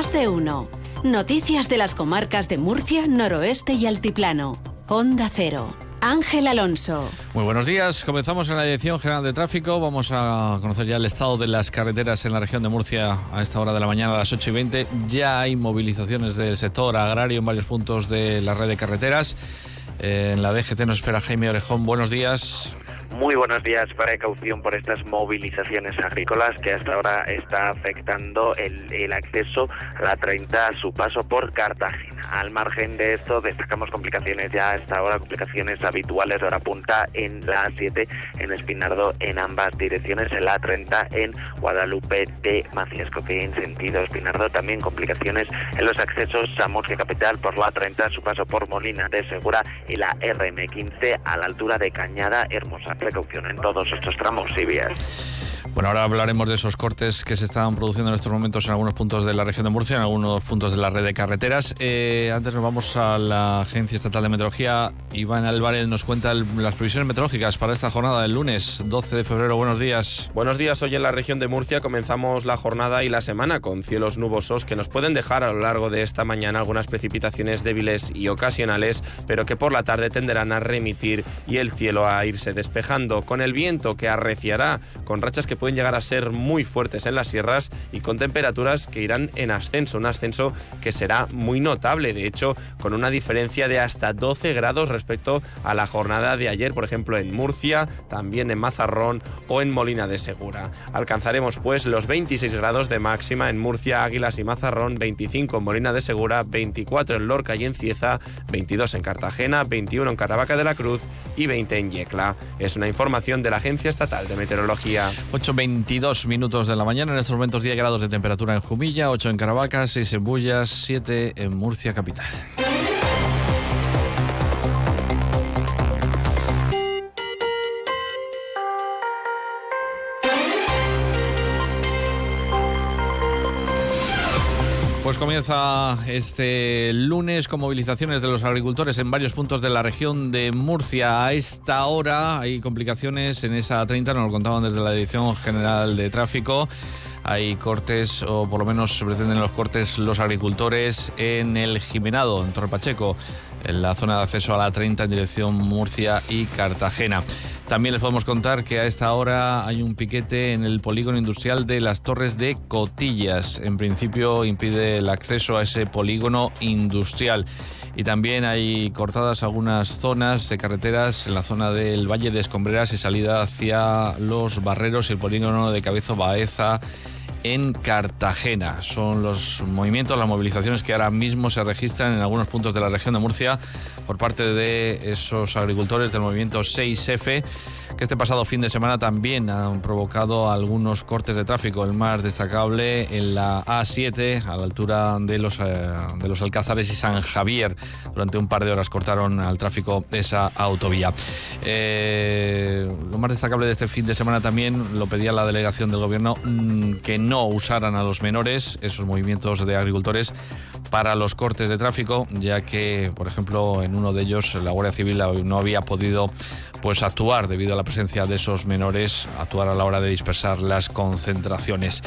Más de uno. Noticias de las comarcas de Murcia, Noroeste y Altiplano. Onda Cero. Ángel Alonso. Muy buenos días. Comenzamos en la Dirección General de Tráfico. Vamos a conocer ya el estado de las carreteras en la región de Murcia a esta hora de la mañana, a las 8 y 20. Ya hay movilizaciones del sector agrario en varios puntos de la red de carreteras. Eh, en la DGT nos espera Jaime Orejón. Buenos días. Muy buenos días. Precaución por estas movilizaciones agrícolas que hasta ahora está afectando el, acceso a la 30 a su paso por Cartagena. Al margen de esto, destacamos complicaciones ya hasta ahora, complicaciones habituales de hora punta en la A7 en Espinardo en ambas direcciones, en la A30 en Guadalupe de Maciasco, que en sentido Espinardo también complicaciones en los accesos a Murcia Capital por la A30 a su paso por Molina de Segura y la RM15 a la altura de Cañada Hermosa precaución en todos estos tramos y vías. Bueno, ahora hablaremos de esos cortes que se están produciendo en estos momentos en algunos puntos de la región de Murcia, en algunos puntos de la red de carreteras. Eh, antes nos vamos a la Agencia Estatal de Meteorología. Iván Álvarez nos cuenta las previsiones meteorológicas para esta jornada del lunes 12 de febrero. Buenos días. Buenos días. Hoy en la región de Murcia comenzamos la jornada y la semana con cielos nubosos que nos pueden dejar a lo largo de esta mañana algunas precipitaciones débiles y ocasionales, pero que por la tarde tenderán a remitir y el cielo a irse despejando, con el viento que arreciará con rachas que pueden llegar a ser muy fuertes en las sierras y con temperaturas que irán en ascenso, un ascenso que será muy notable, de hecho, con una diferencia de hasta 12 grados respecto a la jornada de ayer, por ejemplo, en Murcia, también en Mazarrón o en Molina de Segura. Alcanzaremos pues los 26 grados de máxima en Murcia, Águilas y Mazarrón, 25 en Molina de Segura, 24 en Lorca y en Cieza, 22 en Cartagena, 21 en Caravaca de la Cruz y 20 en Yecla. Es una información de la Agencia Estatal de Meteorología. 22 minutos de la mañana. En estos momentos 10 grados de temperatura en Jumilla, 8 en Caravaca, 6 en Bullas, 7 en Murcia capital. Comienza este lunes con movilizaciones de los agricultores en varios puntos de la región de Murcia. A esta hora hay complicaciones en esa 30, nos lo contaban desde la Dirección General de Tráfico. Hay cortes, o por lo menos pretenden los cortes, los agricultores en el Jimenado, en Torre Pacheco, en la zona de acceso a la 30 en dirección Murcia y Cartagena. También les podemos contar que a esta hora hay un piquete en el polígono industrial de las Torres de Cotillas. En principio impide el acceso a ese polígono industrial. Y también hay cortadas algunas zonas de carreteras en la zona del Valle de Escombreras y salida hacia los barreros y el polígono de Cabezo Baeza en Cartagena. Son los movimientos, las movilizaciones que ahora mismo se registran en algunos puntos de la región de Murcia por parte de esos agricultores del movimiento 6F que este pasado fin de semana también han provocado algunos cortes de tráfico. El más destacable en la A7, a la altura de los, eh, de los Alcázares y San Javier. Durante un par de horas cortaron al tráfico esa autovía. Eh, lo más destacable de este fin de semana también lo pedía la delegación del gobierno mm, que no usaran a los menores esos movimientos de agricultores para los cortes de tráfico, ya que, por ejemplo, en uno de ellos la Guardia Civil no había podido pues actuar debido a la presencia de esos menores, actuar a la hora de dispersar las concentraciones.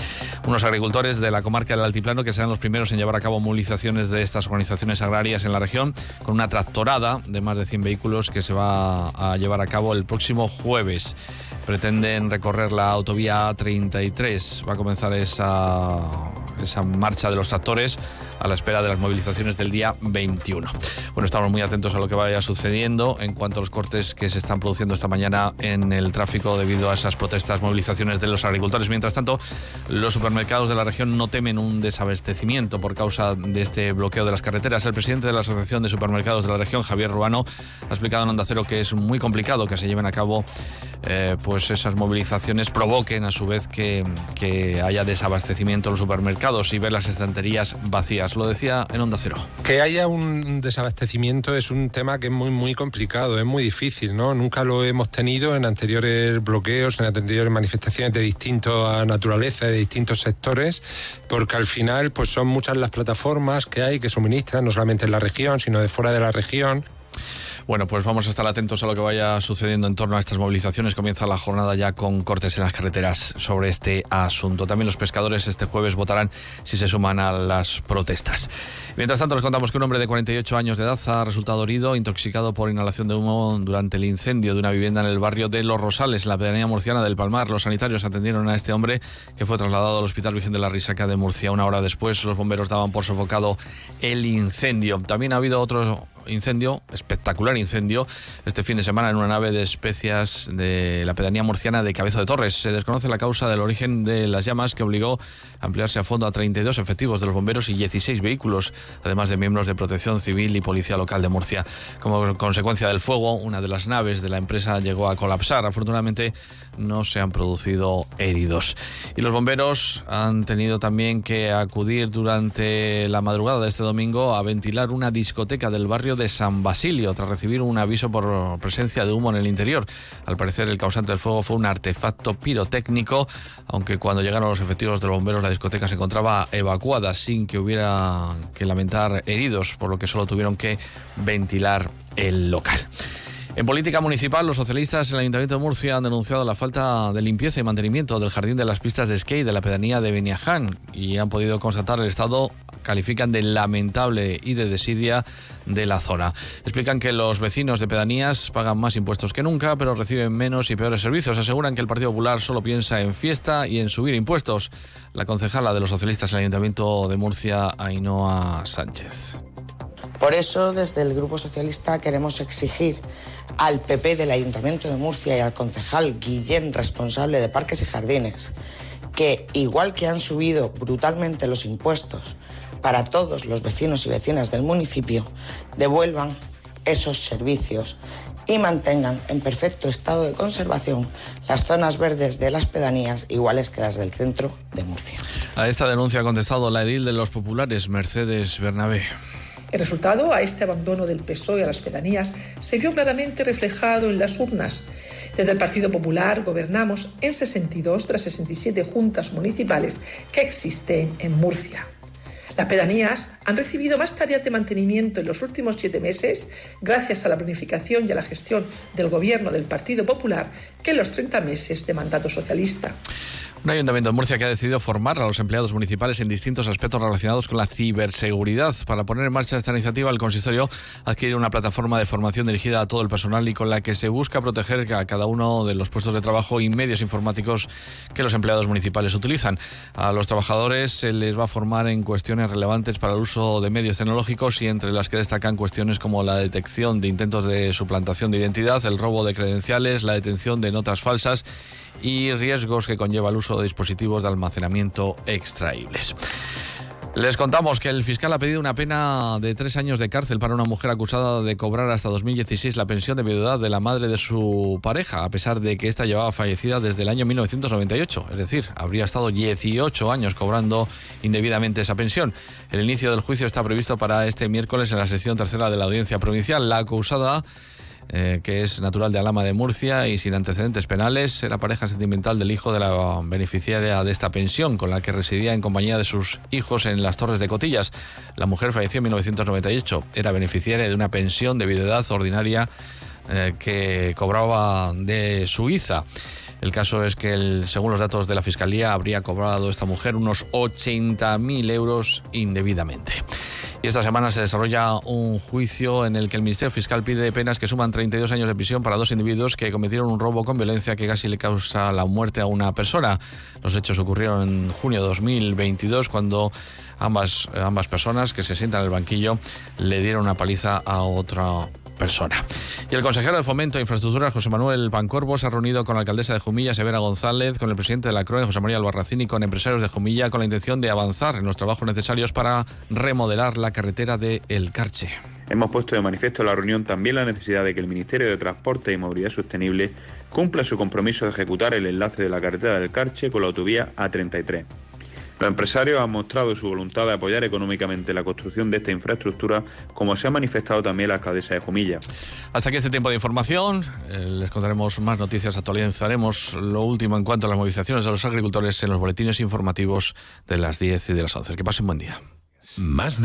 Unos agricultores de la comarca del Altiplano que serán los primeros en llevar a cabo movilizaciones de estas organizaciones agrarias en la región, con una tractorada de más de 100 vehículos que se va a llevar a cabo el próximo jueves. Pretenden recorrer la autovía 33. Va a comenzar esa, esa marcha de los tractores a la espera de las movilizaciones del día 21. Bueno, estamos muy atentos a lo que vaya sucediendo en cuanto a los cortes que se están produciendo esta mañana en el tráfico debido a esas protestas, movilizaciones de los agricultores. Mientras tanto, los supermercados de la región no temen un desabastecimiento por causa de este bloqueo de las carreteras. El presidente de la Asociación de Supermercados de la región, Javier Ruano, ha explicado en Onda Cero que es muy complicado que se lleven a cabo eh, pues esas movilizaciones provoquen a su vez que, que haya desabastecimiento en los supermercados y ver las estanterías vacías lo decía en Onda Cero. Que haya un desabastecimiento es un tema que es muy, muy complicado, es muy difícil, ¿no? Nunca lo hemos tenido en anteriores bloqueos, en anteriores manifestaciones de distinta naturaleza, de distintos sectores, porque al final pues son muchas las plataformas que hay que suministran, no solamente en la región, sino de fuera de la región. Bueno, pues vamos a estar atentos a lo que vaya sucediendo en torno a estas movilizaciones. Comienza la jornada ya con cortes en las carreteras sobre este asunto. También los pescadores este jueves votarán si se suman a las protestas. Mientras tanto, les contamos que un hombre de 48 años de edad ha resultado herido, intoxicado por inhalación de humo durante el incendio de una vivienda en el barrio de Los Rosales, en la pedanía murciana del Palmar. Los sanitarios atendieron a este hombre que fue trasladado al Hospital Virgen de la Risaca de Murcia. Una hora después, los bomberos daban por sofocado el incendio. También ha habido otro incendio, espectacular incendio, este fin de semana en una nave de especias de la pedanía murciana de Cabeza de Torres. Se desconoce la causa del origen de las llamas que obligó a ampliarse a fondo a 32 efectivos de los bomberos y 16 vehículos, además de miembros de protección civil y policía local de Murcia. Como consecuencia del fuego, una de las naves de la empresa llegó a colapsar. Afortunadamente no se han producido heridos. Y los bomberos han tenido también que acudir durante la madrugada de este domingo a ventilar una discoteca del barrio de San Basilio tras recibir un aviso por presencia de humo en el interior. Al parecer el causante del fuego fue un artefacto pirotécnico, aunque cuando llegaron los efectivos de los bomberos la discoteca se encontraba evacuada sin que hubiera que lamentar heridos, por lo que solo tuvieron que ventilar el local. En política municipal, los socialistas en el Ayuntamiento de Murcia han denunciado la falta de limpieza y mantenimiento del jardín de las pistas de skate de la pedanía de Beniaján y han podido constatar el estado califican de lamentable y de desidia de la zona. Explican que los vecinos de pedanías pagan más impuestos que nunca, pero reciben menos y peores servicios. Aseguran que el Partido Popular solo piensa en fiesta y en subir impuestos. La concejala de los socialistas en el Ayuntamiento de Murcia, Ainhoa Sánchez. Por eso, desde el Grupo Socialista queremos exigir al PP del Ayuntamiento de Murcia y al concejal Guillén, responsable de Parques y Jardines, que igual que han subido brutalmente los impuestos para todos los vecinos y vecinas del municipio devuelvan esos servicios y mantengan en perfecto estado de conservación las zonas verdes de las pedanías iguales que las del centro de Murcia. A esta denuncia ha contestado la edil de los populares, Mercedes Bernabé. El resultado a este abandono del PSOE a las pedanías se vio claramente reflejado en las urnas. Desde el Partido Popular gobernamos en 62 de las 67 juntas municipales que existen en Murcia. Las pedanías han recibido más tareas de mantenimiento en los últimos siete meses gracias a la planificación y a la gestión del gobierno del Partido Popular que en los 30 meses de mandato socialista. Un ayuntamiento de Murcia que ha decidido formar a los empleados municipales en distintos aspectos relacionados con la ciberseguridad. Para poner en marcha esta iniciativa, el consistorio adquiere una plataforma de formación dirigida a todo el personal y con la que se busca proteger a cada uno de los puestos de trabajo y medios informáticos que los empleados municipales utilizan. A los trabajadores se les va a formar en cuestiones relevantes para el uso de medios tecnológicos y entre las que destacan cuestiones como la detección de intentos de suplantación de identidad, el robo de credenciales, la detención de notas falsas y riesgos que conlleva el uso de dispositivos de almacenamiento extraíbles. Les contamos que el fiscal ha pedido una pena de tres años de cárcel para una mujer acusada de cobrar hasta 2016 la pensión de viudedad de la madre de su pareja, a pesar de que ésta llevaba fallecida desde el año 1998. Es decir, habría estado 18 años cobrando indebidamente esa pensión. El inicio del juicio está previsto para este miércoles en la sección tercera de la audiencia provincial. La acusada eh, que es natural de Alama de Murcia y sin antecedentes penales, era pareja sentimental del hijo de la beneficiaria de esta pensión, con la que residía en compañía de sus hijos en las Torres de Cotillas. La mujer falleció en 1998, era beneficiaria de una pensión de edad ordinaria eh, que cobraba de Suiza. El caso es que, según los datos de la Fiscalía, habría cobrado esta mujer unos 80.000 euros indebidamente. Y esta semana se desarrolla un juicio en el que el Ministerio Fiscal pide penas que suman 32 años de prisión para dos individuos que cometieron un robo con violencia que casi le causa la muerte a una persona. Los hechos ocurrieron en junio de 2022 cuando ambas, ambas personas que se sientan en el banquillo le dieron una paliza a otra Y el consejero de Fomento e Infraestructura, José Manuel Pancorbo, se ha reunido con la alcaldesa de Jumilla, Severa González, con el presidente de la CROE, José María Albarracín, y con empresarios de Jumilla, con la intención de avanzar en los trabajos necesarios para remodelar la carretera de El Carche. Hemos puesto de manifiesto en la reunión también la necesidad de que el Ministerio de Transporte y Movilidad Sostenible cumpla su compromiso de ejecutar el enlace de la carretera del Carche con la autovía A33. Los empresarios han mostrado su voluntad de apoyar económicamente la construcción de esta infraestructura, como se ha manifestado también la alcaldesa de Jumilla. Hasta aquí este tiempo de información. Eh, les contaremos más noticias, actualizaremos lo último en cuanto a las movilizaciones de los agricultores en los boletines informativos de las 10 y de las 11. Que pasen buen día. Más